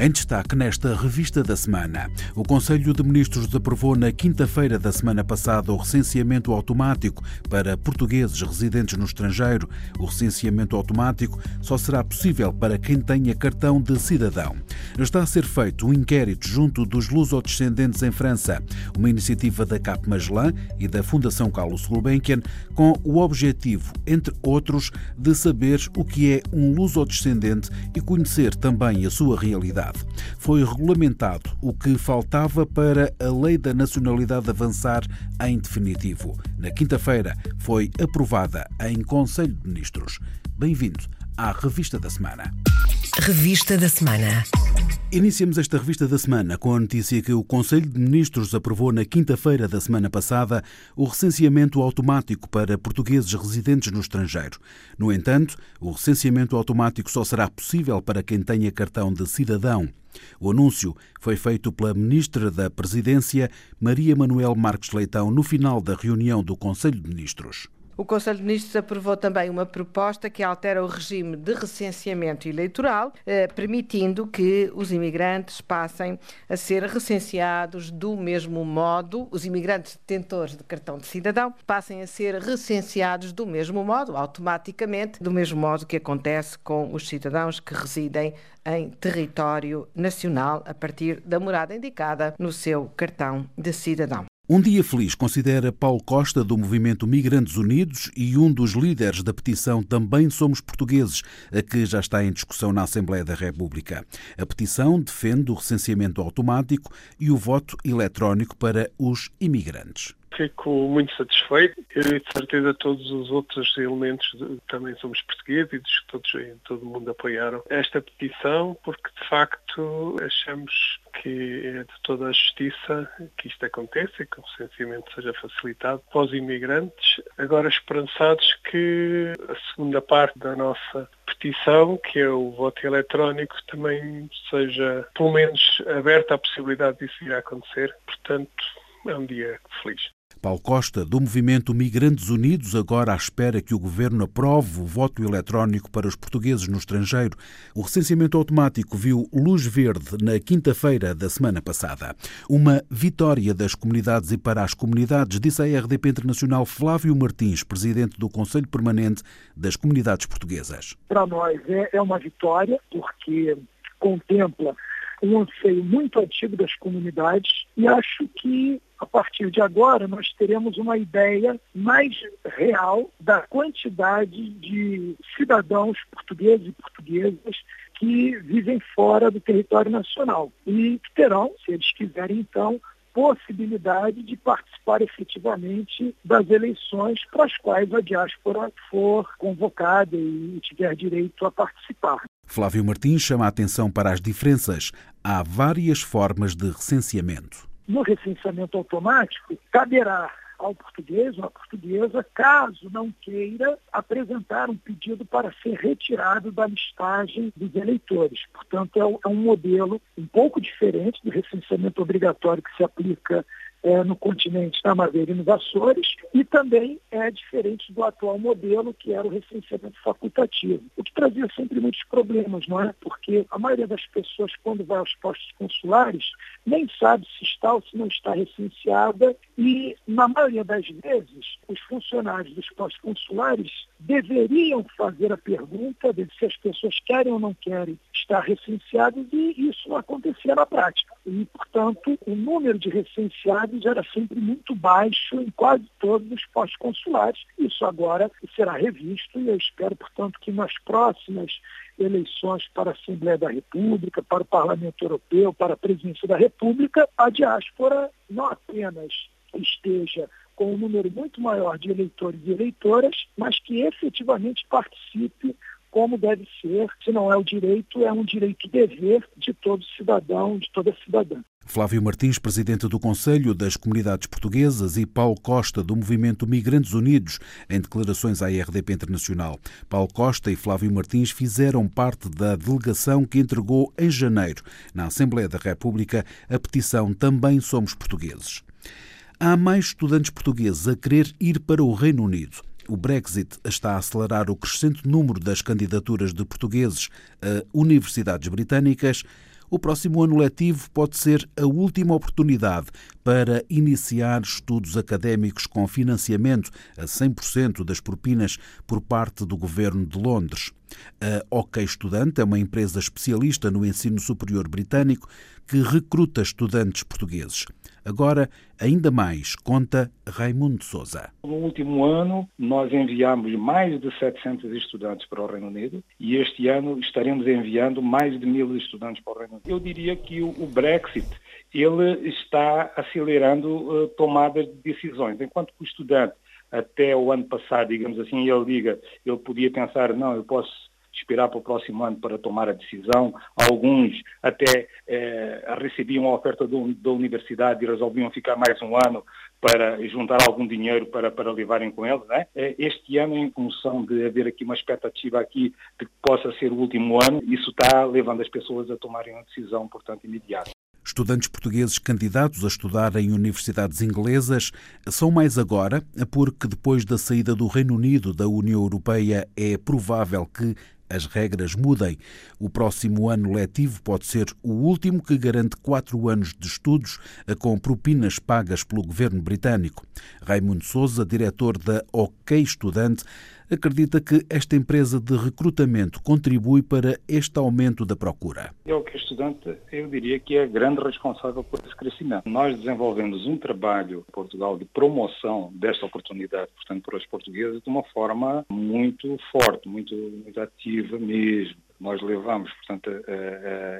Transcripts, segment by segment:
Em destaque nesta revista da semana, o Conselho de Ministros aprovou na quinta-feira da semana passada o recenseamento automático para portugueses residentes no estrangeiro. O recenseamento automático só será possível para quem tenha cartão de cidadão. Está a ser feito um inquérito junto dos lusodescendentes em França, uma iniciativa da Cap Magellan e da Fundação Carlos Gulbenkian, com o objetivo, entre outros, de saber o que é um lusodescendente e conhecer também a sua realidade. Foi regulamentado o que faltava para a Lei da Nacionalidade avançar em definitivo. Na quinta-feira foi aprovada em Conselho de Ministros. Bem-vindo à Revista da Semana. Revista da Semana. Iniciamos esta revista da semana com a notícia que o Conselho de Ministros aprovou na quinta-feira da semana passada o recenseamento automático para portugueses residentes no estrangeiro. No entanto, o recenseamento automático só será possível para quem tenha cartão de cidadão. O anúncio foi feito pela Ministra da Presidência, Maria Manuel Marques Leitão, no final da reunião do Conselho de Ministros. O Conselho de Ministros aprovou também uma proposta que altera o regime de recenseamento eleitoral, eh, permitindo que os imigrantes passem a ser recenseados do mesmo modo, os imigrantes detentores de cartão de cidadão passem a ser recenseados do mesmo modo, automaticamente, do mesmo modo que acontece com os cidadãos que residem em território nacional a partir da morada indicada no seu cartão de cidadão. Um dia feliz considera Paulo Costa, do movimento Migrantes Unidos e um dos líderes da petição Também Somos Portugueses, a que já está em discussão na Assembleia da República. A petição defende o recenseamento automático e o voto eletrónico para os imigrantes. Fico muito satisfeito e de certeza todos os outros elementos também somos portugueses e todos todo mundo apoiaram esta petição porque de facto achamos que é de toda a justiça que isto aconteça e que o recenseamento seja facilitado para os imigrantes. Agora esperançados que a segunda parte da nossa petição, que é o voto eletrónico, também seja pelo menos aberta a possibilidade disso vir a acontecer. Portanto, é um dia feliz. Paulo Costa, do movimento Migrantes Unidos, agora à espera que o governo aprove o voto eletrónico para os portugueses no estrangeiro. O recenseamento automático viu luz verde na quinta-feira da semana passada. Uma vitória das comunidades e para as comunidades, disse a RDP Internacional Flávio Martins, presidente do Conselho Permanente das Comunidades Portuguesas. Para nós é, é uma vitória, porque contempla um anseio muito antigo das comunidades e acho que partir de agora, nós teremos uma ideia mais real da quantidade de cidadãos portugueses e portuguesas que vivem fora do território nacional e terão, se eles quiserem então, possibilidade de participar efetivamente das eleições para as quais a diáspora for convocada e tiver direito a participar. Flávio Martins chama a atenção para as diferenças. Há várias formas de recenseamento no recenseamento automático, caberá ao português ou à portuguesa, caso não queira apresentar um pedido para ser retirado da listagem dos eleitores. Portanto, é, é um modelo um pouco diferente do recenseamento obrigatório que se aplica é, no continente da Madeira e nos Açores, e também é diferente do atual modelo, que era o recenseamento facultativo, o que trazia sempre muitos problemas, não é? Porque a maioria das pessoas, quando vai aos postos consulares, nem sabe se está ou se não está recenseada, e, na maioria das vezes, os funcionários dos postos consulares deveriam fazer a pergunta de se as pessoas querem ou não querem estar recenseadas, e isso não acontecia na prática. E, portanto, o número de recenseados era sempre muito baixo em quase todos os postos consulares. Isso agora será revisto e eu espero, portanto, que nas próximas eleições para a Assembleia da República, para o Parlamento Europeu, para a Presidência da República, a diáspora não apenas esteja com um número muito maior de eleitores e eleitoras, mas que efetivamente participe como deve ser, se não é o direito, é um direito dever de todo cidadão, de toda cidadã. Flávio Martins, presidente do Conselho das Comunidades Portuguesas, e Paulo Costa, do Movimento Migrantes Unidos, em declarações à RDP Internacional. Paulo Costa e Flávio Martins fizeram parte da delegação que entregou em janeiro, na Assembleia da República, a petição Também Somos Portugueses. Há mais estudantes portugueses a querer ir para o Reino Unido. O Brexit está a acelerar o crescente número das candidaturas de portugueses a universidades britânicas o próximo ano letivo pode ser a última oportunidade para iniciar estudos académicos com financiamento a 100% das propinas por parte do governo de Londres. A OK Estudante é uma empresa especialista no ensino superior britânico que recruta estudantes portugueses. Agora, ainda mais, conta Raimundo Souza. No último ano, nós enviamos mais de 700 estudantes para o Reino Unido e este ano estaremos enviando mais de mil estudantes para o Reino Unido. Eu diria que o Brexit ele está acelerando uh, tomadas de decisões, enquanto que o estudante até o ano passado, digamos assim, ele diga, ele podia pensar, não, eu posso esperar para o próximo ano para tomar a decisão. Alguns até eh, recebiam a oferta do, da universidade e resolviam ficar mais um ano para juntar algum dinheiro para, para levarem com eles. Né? Este ano, em função de haver aqui uma expectativa aqui de que possa ser o último ano, isso está levando as pessoas a tomarem uma decisão, portanto, imediata. Estudantes portugueses candidatos a estudar em universidades inglesas são mais agora, porque depois da saída do Reino Unido da União Europeia é provável que as regras mudem. O próximo ano letivo pode ser o último que garante quatro anos de estudos com propinas pagas pelo governo britânico. Raimundo Souza, diretor da OK Estudante, acredita que esta empresa de recrutamento contribui para este aumento da procura. Eu, que estudante, eu diria que é grande responsável por esse crescimento. Nós desenvolvemos um trabalho em Portugal de promoção desta oportunidade, portanto, para os portugueses, de uma forma muito forte, muito, muito ativa mesmo. Nós levamos, portanto,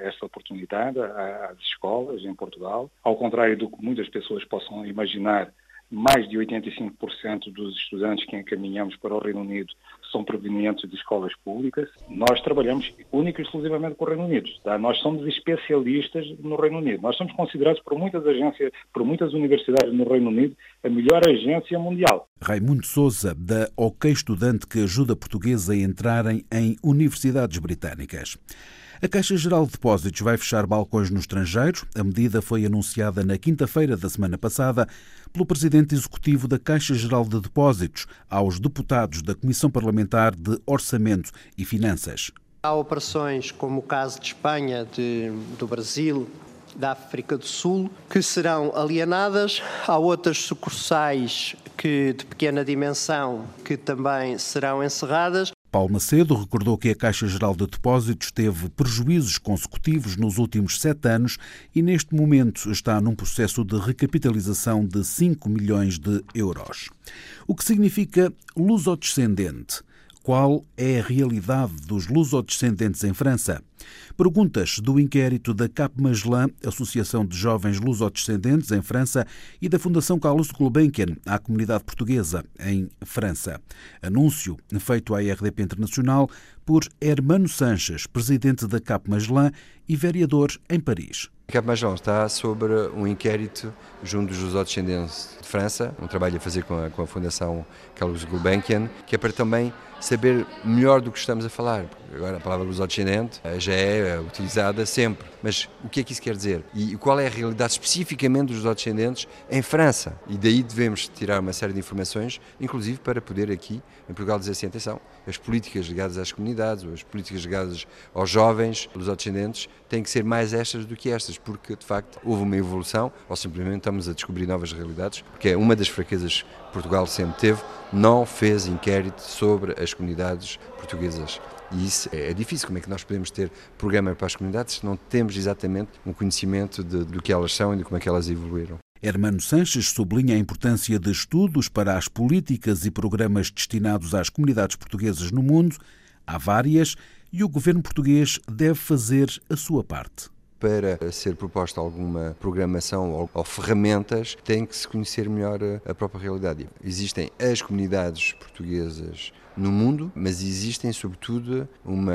esta oportunidade às escolas em Portugal, ao contrário do que muitas pessoas possam imaginar mais de 85% dos estudantes que encaminhamos para o Reino Unido são provenientes de escolas públicas. Nós trabalhamos única e exclusivamente com o Reino Unido. Tá? Nós somos especialistas no Reino Unido. Nós somos considerados por muitas agências, por muitas universidades no Reino Unido, a melhor agência mundial. Raimundo Souza, da OK Estudante, que ajuda portugueses a entrarem em universidades britânicas. A Caixa Geral de Depósitos vai fechar balcões no estrangeiro. A medida foi anunciada na quinta-feira da semana passada pelo presidente executivo da Caixa Geral de Depósitos aos deputados da Comissão Parlamentar de Orçamento e Finanças. Há operações como o caso de Espanha, de, do Brasil, da África do Sul, que serão alienadas. Há outras sucursais que, de pequena dimensão que também serão encerradas. Paulo Macedo recordou que a Caixa Geral de Depósitos teve prejuízos consecutivos nos últimos sete anos e neste momento está num processo de recapitalização de 5 milhões de euros. O que significa lusodescendente? Qual é a realidade dos lusodescendentes em França? Perguntas do inquérito da Cap Magellan, Associação de Jovens Lusodescendentes em França, e da Fundação Carlos Gulbenkian à comunidade portuguesa em França. Anúncio feito à RDP Internacional por Hermano Sanches, presidente da Cap Magellan e vereador em Paris. Cap Magellan está sobre um inquérito junto dos lusodescendentes de França, um trabalho a fazer com a, com a Fundação Carlos Gulbenkian, que é para também saber melhor do que estamos a falar. Agora a palavra lusodescendente já é utilizada sempre, mas o que é que isso quer dizer? E qual é a realidade especificamente dos lusodescendentes em França? E daí devemos tirar uma série de informações, inclusive para poder aqui em Portugal dizer assim, atenção, as políticas ligadas às comunidades, as políticas ligadas aos jovens, lusodescendentes, têm que ser mais estas do que estas, porque de facto houve uma evolução, ou simplesmente estamos a descobrir novas realidades, porque é uma das fraquezas que Portugal sempre teve, não fez inquérito sobre as comunidades portuguesas. E isso é difícil. Como é que nós podemos ter programa para as comunidades se não temos exatamente um conhecimento de, do que elas são e de como é que elas evoluíram? Hermano Sanches sublinha a importância de estudos para as políticas e programas destinados às comunidades portuguesas no mundo. Há várias e o governo português deve fazer a sua parte para ser proposta alguma programação ou, ou, ferramentas, tem que se conhecer melhor a, a própria realidade. Existem as comunidades portuguesas no mundo, mas existem sobretudo uma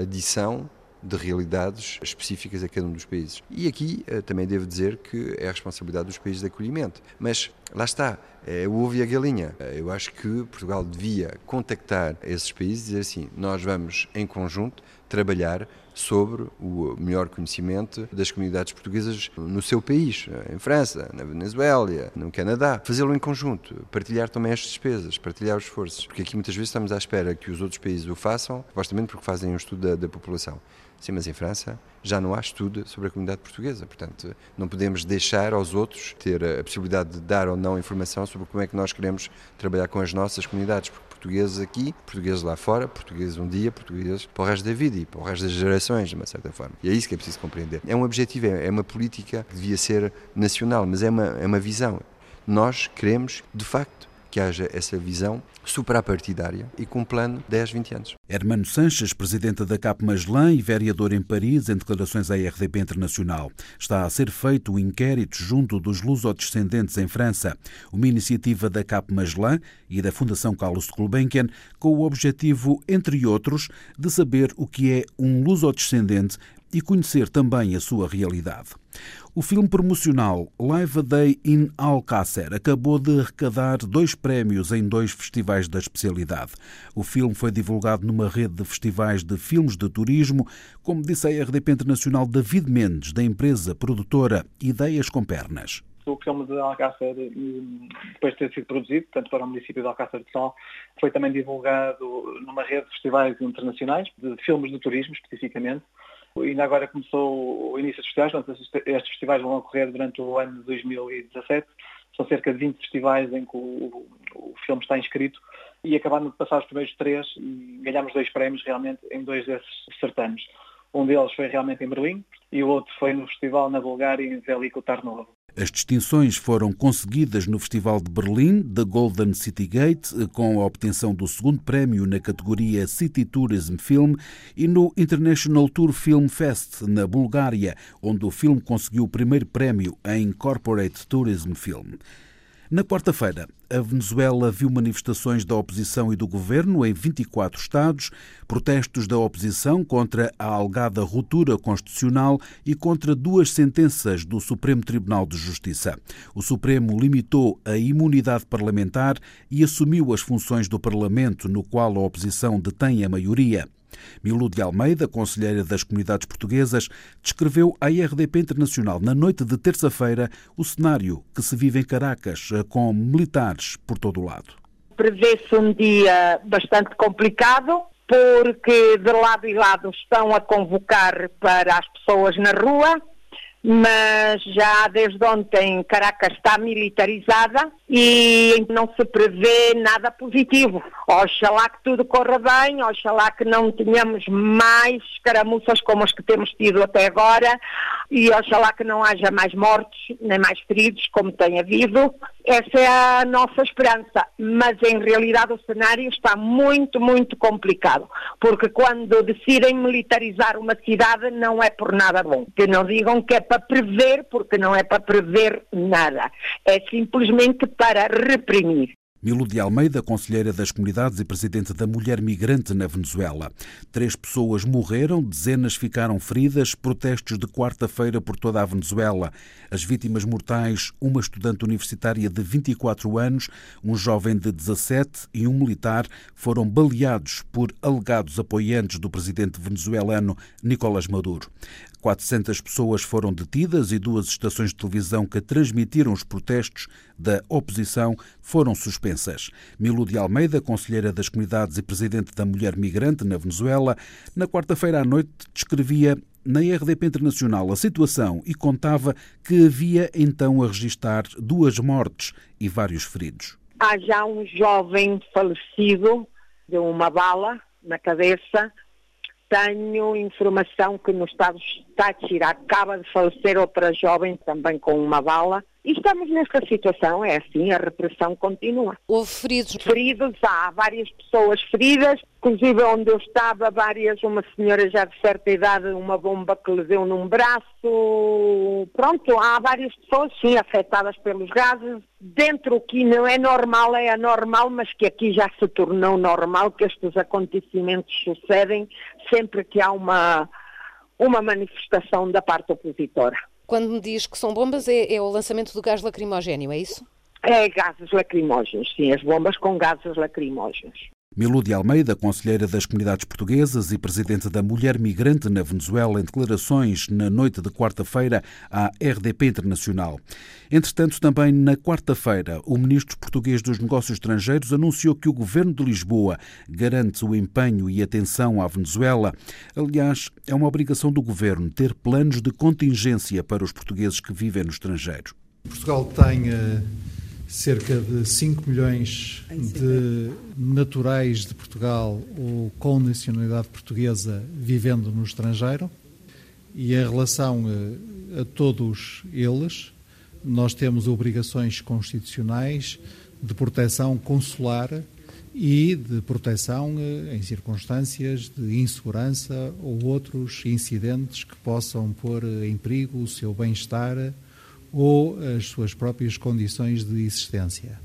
adição de realidades específicas a cada um dos países. E aqui uh, também devo dizer que é a responsabilidade dos países de acolhimento. Mas lá está, é o ovo e a galinha. Eu acho que Portugal devia contactar esses países e dizer assim: nós vamos em conjunto trabalhar sobre o melhor conhecimento das comunidades portuguesas no seu país, em França, na Venezuela, no Canadá. Fazê-lo em conjunto, partilhar também as despesas, partilhar os esforços. Porque aqui muitas vezes estamos à espera que os outros países o façam, supostamente porque fazem um estudo da, da população. Sim, mas em França já não há estudo sobre a comunidade portuguesa, portanto não podemos deixar aos outros ter a possibilidade de dar ou não informação sobre como é que nós queremos trabalhar com as nossas comunidades, porque portugueses aqui, portugueses lá fora, portugueses um dia, portugueses para o resto da vida e para o resto das gerações, de uma certa forma. E é isso que é preciso compreender. É um objetivo, é uma política que devia ser nacional, mas é uma, é uma visão. Nós queremos, de facto, que haja essa visão suprapartidária e com um plano de 10, 20 anos. Hermano Sanches, presidente da CAP Magellan e vereador em Paris, em declarações à RDP Internacional. Está a ser feito um inquérito junto dos lusodescendentes em França, uma iniciativa da CAP Magellan e da Fundação Carlos Gulbenkian, com o objetivo, entre outros, de saber o que é um lusodescendente e conhecer também a sua realidade. O filme promocional Live a Day in Alcácer acabou de arrecadar dois prémios em dois festivais da especialidade. O filme foi divulgado numa rede de festivais de filmes de turismo, como disse a RDP Internacional David Mendes, da empresa produtora Ideias com Pernas o filme de Alcácer, depois de ter sido produzido, tanto para o município de Alcácer de Sol, foi também divulgado numa rede de festivais internacionais, de filmes de turismo especificamente, Ainda agora começou o início dos festivais, portanto, estes festivais vão ocorrer durante o ano de 2017. São cerca de 20 festivais em que o, o filme está inscrito e acabamos de passar os primeiros três e ganhamos dois prémios realmente em dois desses certames. Um deles foi realmente em Berlim e o outro foi no festival na Bulgária, em Veliko Tarnovo. As distinções foram conseguidas no Festival de Berlim, da Golden City Gate, com a obtenção do segundo prémio na categoria City Tourism Film, e no International Tour Film Fest, na Bulgária, onde o filme conseguiu o primeiro prémio em Corporate Tourism Film. Na quarta-feira, a Venezuela viu manifestações da oposição e do governo em 24 estados, protestos da oposição contra a alegada ruptura constitucional e contra duas sentenças do Supremo Tribunal de Justiça. O Supremo limitou a imunidade parlamentar e assumiu as funções do Parlamento, no qual a oposição detém a maioria. Milu de Almeida, conselheira das comunidades portuguesas, descreveu à RDP Internacional na noite de terça-feira o cenário que se vive em Caracas, com militares por todo o lado. Prevê-se um dia bastante complicado, porque de lado e lado estão a convocar para as pessoas na rua, mas já desde ontem Caracas está militarizada e não se prevê nada positivo. Oxalá que tudo corra bem, oxalá que não tenhamos mais caramuças como as que temos tido até agora e oxalá que não haja mais mortes nem mais feridos como tem havido. Essa é a nossa esperança, mas em realidade o cenário está muito, muito complicado, porque quando decidem militarizar uma cidade não é por nada bom. Que não digam que é para prever, porque não é para prever nada. É simplesmente para reprimir. Milo de Almeida, conselheira das comunidades e presidente da Mulher Migrante na Venezuela. Três pessoas morreram, dezenas ficaram feridas, protestos de quarta-feira por toda a Venezuela. As vítimas mortais, uma estudante universitária de 24 anos, um jovem de 17 e um militar, foram baleados por alegados apoiantes do presidente venezuelano Nicolás Maduro. 400 pessoas foram detidas e duas estações de televisão que transmitiram os protestos da oposição foram suspensas. Milu de Almeida, conselheira das comunidades e presidente da Mulher Migrante na Venezuela, na quarta-feira à noite descrevia na RDP Internacional a situação e contava que havia então a registrar duas mortes e vários feridos. Há já um jovem falecido de uma bala na cabeça tenho informação que no estado de acaba de falecer outra jovem também com uma bala. E estamos nesta situação, é assim, a repressão continua. Houve feridos? Feridos, há várias pessoas feridas, inclusive onde eu estava, várias, uma senhora já de certa idade, uma bomba que lhe deu num braço. Pronto, há várias pessoas, sim, afetadas pelos gases. Dentro que não é normal, é anormal, mas que aqui já se tornou normal que estes acontecimentos sucedem sempre que há uma uma manifestação da parte opositora. Quando me diz que são bombas, é, é o lançamento do gás lacrimogéneo, é isso? É gases lacrimógenos, sim, as bombas com gases lacrimógenos. Milúdia Almeida, conselheira das comunidades portuguesas e presidente da Mulher Migrante na Venezuela, em declarações na noite de quarta-feira à RDP Internacional. Entretanto, também na quarta-feira, o ministro português dos Negócios Estrangeiros anunciou que o governo de Lisboa garante o empenho e atenção à Venezuela. Aliás, é uma obrigação do governo ter planos de contingência para os portugueses que vivem no estrangeiro. Portugal tem eh, cerca de 5 milhões de naturais de Portugal ou com nacionalidade portuguesa vivendo no estrangeiro. E em relação a, a todos eles nós temos obrigações constitucionais de proteção consular e de proteção eh, em circunstâncias de insegurança ou outros incidentes que possam pôr em perigo o seu bem-estar ou as suas próprias condições de existência.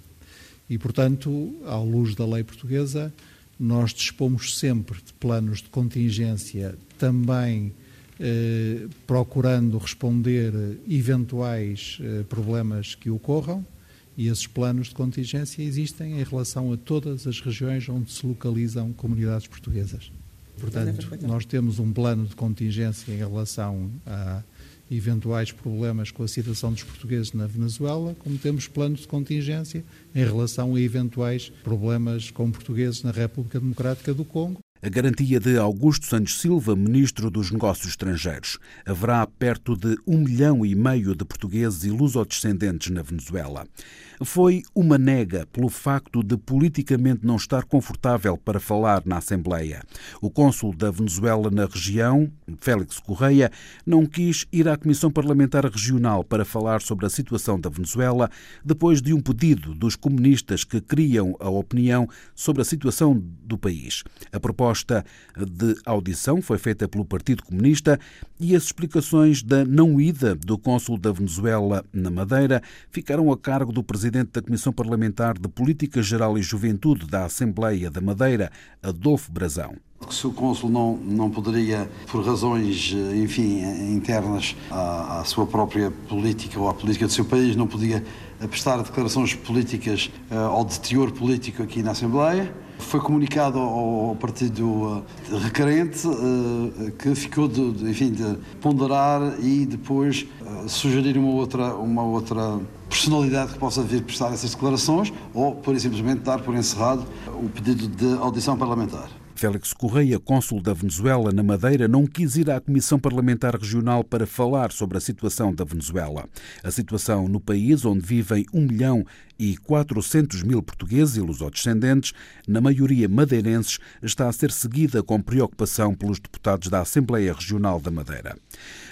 E, portanto, à luz da lei portuguesa, nós dispomos sempre de planos de contingência, também eh, procurando responder eventuais eh, problemas que ocorram, e esses planos de contingência existem em relação a todas as regiões onde se localizam comunidades portuguesas. Portanto, nós temos um plano de contingência em relação a eventuais problemas com a situação dos portugueses na Venezuela, como temos planos de contingência em relação a eventuais problemas com portugueses na República Democrática do Congo a garantia de Augusto Santos Silva, ministro dos Negócios Estrangeiros. Haverá perto de um milhão e meio de portugueses e lusodescendentes na Venezuela. Foi uma nega pelo facto de politicamente não estar confortável para falar na Assembleia. O cônsul da Venezuela na região, Félix Correia, não quis ir à Comissão Parlamentar Regional para falar sobre a situação da Venezuela depois de um pedido dos comunistas que criam a opinião sobre a situação do país. A proposta de audição foi feita pelo Partido Comunista e as explicações da não ida do cônsul da Venezuela na Madeira ficaram a cargo do presidente presidente da Comissão Parlamentar de Política Geral e Juventude da Assembleia da Madeira, Adolfo Brazão. Se o cônsul não, não poderia, por razões, enfim, internas à, à, sua própria política ou à política do seu país, não podia prestar declarações políticas uh, ao de teor político aqui na Assembleia, foi comunicado ao, partido uh, requerente uh, que ficou de, de, enfim, de ponderar e depois sugerir uma outra, uma outra personalidade que possa vir prestar essas declarações ou, por simplesmente, dar por encerrado o pedido de audição parlamentar. Félix Correia, cônsul da Venezuela na Madeira, não quis ir à Comissão Parlamentar Regional para falar sobre a situação da Venezuela. A situação no país, onde vivem 1 milhão e 400 mil portugueses e lusodescendentes, na maioria madeirenses, está a ser seguida com preocupação pelos deputados da Assembleia Regional da Madeira.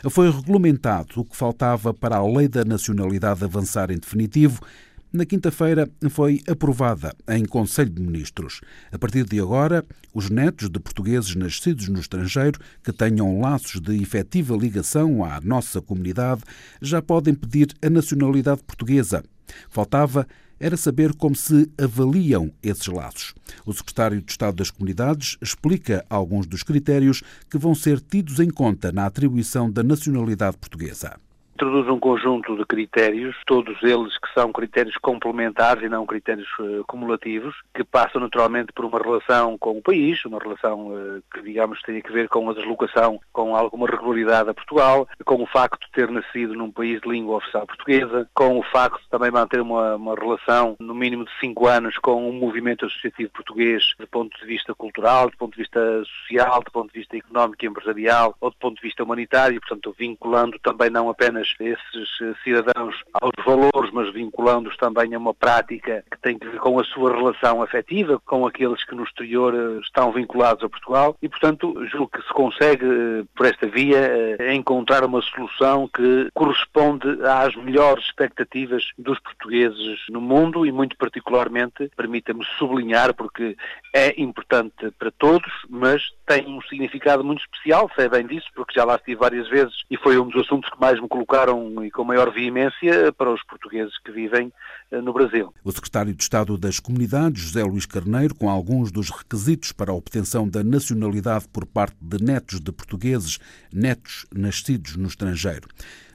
Foi regulamentado o que faltava para a Lei da Nacionalidade avançar em definitivo na quinta-feira foi aprovada em Conselho de Ministros. A partir de agora, os netos de portugueses nascidos no estrangeiro que tenham laços de efetiva ligação à nossa comunidade já podem pedir a nacionalidade portuguesa. Faltava era saber como se avaliam esses laços. O secretário de Estado das Comunidades explica alguns dos critérios que vão ser tidos em conta na atribuição da nacionalidade portuguesa introduz um conjunto de critérios, todos eles que são critérios complementares e não critérios uh, cumulativos, que passam naturalmente por uma relação com o país, uma relação uh, que, digamos, tem a ver com a deslocação com alguma regularidade a Portugal, com o facto de ter nascido num país de língua oficial portuguesa, com o facto de também manter uma, uma relação, no mínimo de cinco anos, com um movimento associativo português, do ponto de vista cultural, do ponto de vista social, do ponto de vista económico e empresarial, ou do ponto de vista humanitário, portanto, vinculando também não apenas esses eh, cidadãos aos valores, mas vinculando-os também a uma prática que tem que ver com a sua relação afetiva, com aqueles que no exterior eh, estão vinculados a Portugal. E, portanto, julgo que se consegue, eh, por esta via, encontrar uma solução que corresponde às melhores expectativas dos portugueses no mundo e, muito particularmente, permita-me sublinhar, porque é importante para todos, mas tem um significado muito especial, sei bem disso, porque já lá estive várias vezes e foi um dos assuntos que mais me colocaram e com maior veemência para os portugueses que vivem eh, no Brasil. O secretário de Estado das Comunidades, José Luís Carneiro, com alguns dos requisitos para a obtenção da nacionalidade por parte de netos de portugueses, netos nascidos no estrangeiro.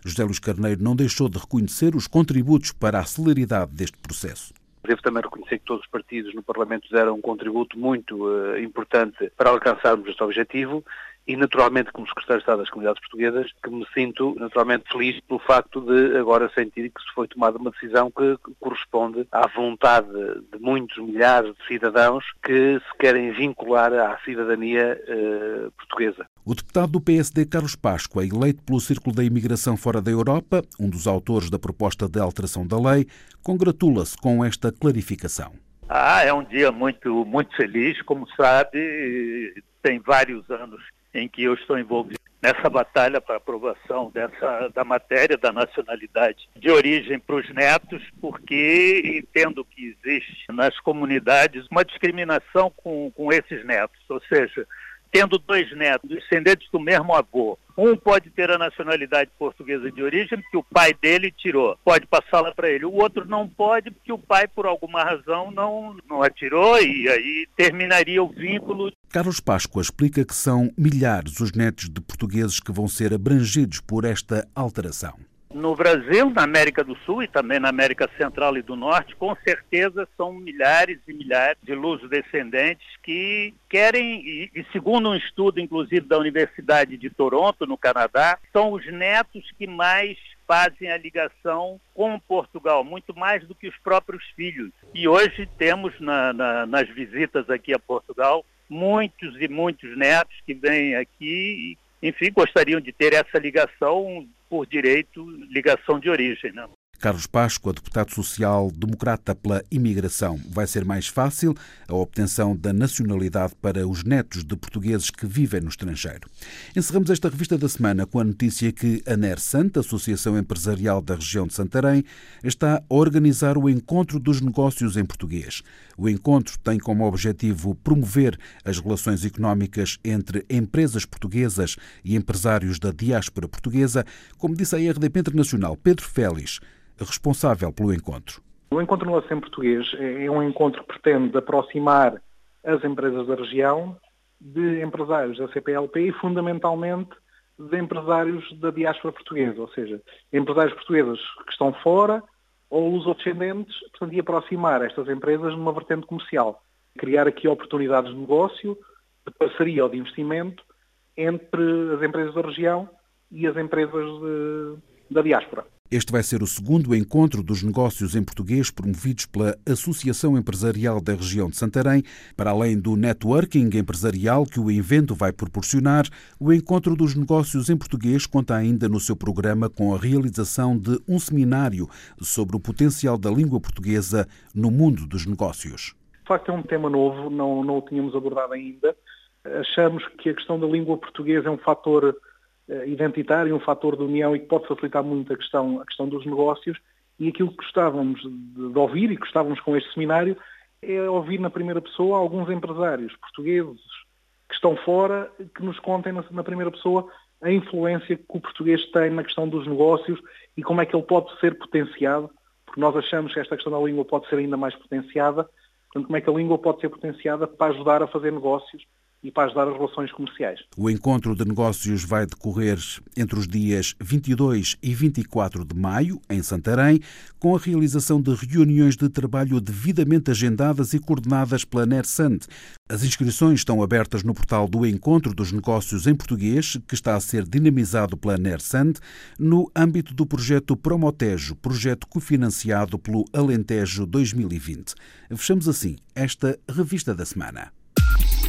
José Luís Carneiro não deixou de reconhecer os contributos para a celeridade deste processo. Devo também reconhecer que todos os partidos no Parlamento deram um contributo muito uh, importante para alcançarmos este objetivo e naturalmente como secretário de Estado das Comunidades Portuguesas que me sinto naturalmente feliz pelo facto de agora sentir que se foi tomada uma decisão que corresponde à vontade de muitos milhares de cidadãos que se querem vincular à cidadania uh, portuguesa. O deputado do PSD Carlos Páscoa, eleito pelo Círculo da Imigração fora da Europa, um dos autores da proposta de alteração da lei, congratula-se com esta clarificação. Ah, é um dia muito, muito feliz. Como sabe, tem vários anos em que eu estou envolvido nessa batalha para aprovação dessa, da matéria da nacionalidade de origem para os netos, porque entendo que existe nas comunidades uma discriminação com, com esses netos, ou seja, tendo dois netos, descendentes do mesmo avô, um pode ter a nacionalidade portuguesa de origem porque o pai dele tirou, pode passá-la para ele. O outro não pode porque o pai, por alguma razão, não, não atirou e aí terminaria o vínculo. Carlos Páscoa explica que são milhares os netos de portugueses que vão ser abrangidos por esta alteração. No Brasil, na América do Sul e também na América Central e do Norte, com certeza são milhares e milhares de luso-descendentes que querem, e, e segundo um estudo, inclusive, da Universidade de Toronto, no Canadá, são os netos que mais fazem a ligação com Portugal, muito mais do que os próprios filhos. E hoje temos na, na, nas visitas aqui a Portugal muitos e muitos netos que vêm aqui e, enfim, gostariam de ter essa ligação por direito, ligação de origem. Né? Carlos Páscoa, deputado social democrata pela imigração. Vai ser mais fácil a obtenção da nacionalidade para os netos de portugueses que vivem no estrangeiro. Encerramos esta revista da semana com a notícia que a NERSANT, Associação Empresarial da Região de Santarém, está a organizar o Encontro dos Negócios em Português. O encontro tem como objetivo promover as relações económicas entre empresas portuguesas e empresários da diáspora portuguesa, como disse a RDP Internacional Pedro Félix responsável pelo encontro. O Encontro Negócio em Português é um encontro que pretende aproximar as empresas da região de empresários da CPLP e, fundamentalmente, de empresários da diáspora portuguesa, ou seja, empresários portugueses que estão fora ou os descendentes, portanto, e aproximar estas empresas numa vertente comercial. Criar aqui oportunidades de negócio, de parceria ou de investimento entre as empresas da região e as empresas de, da diáspora. Este vai ser o segundo encontro dos negócios em português promovidos pela Associação Empresarial da Região de Santarém. Para além do networking empresarial que o evento vai proporcionar, o encontro dos negócios em português conta ainda no seu programa com a realização de um seminário sobre o potencial da língua portuguesa no mundo dos negócios. De facto, é um tema novo, não, não o tínhamos abordado ainda. Achamos que a questão da língua portuguesa é um fator identitário, um fator de união e que pode facilitar muito a questão, a questão dos negócios. E aquilo que gostávamos de, de ouvir e que gostávamos com este seminário é ouvir na primeira pessoa alguns empresários portugueses que estão fora, que nos contem na, na primeira pessoa a influência que o português tem na questão dos negócios e como é que ele pode ser potenciado, porque nós achamos que esta questão da língua pode ser ainda mais potenciada, portanto, como é que a língua pode ser potenciada para ajudar a fazer negócios e para ajudar as relações comerciais. O encontro de negócios vai decorrer entre os dias 22 e 24 de maio, em Santarém, com a realização de reuniões de trabalho devidamente agendadas e coordenadas pela NERSANT. As inscrições estão abertas no portal do Encontro dos Negócios em Português, que está a ser dinamizado pela NERSANT, no âmbito do projeto Promotejo, projeto cofinanciado pelo Alentejo 2020. Fechamos assim esta revista da semana.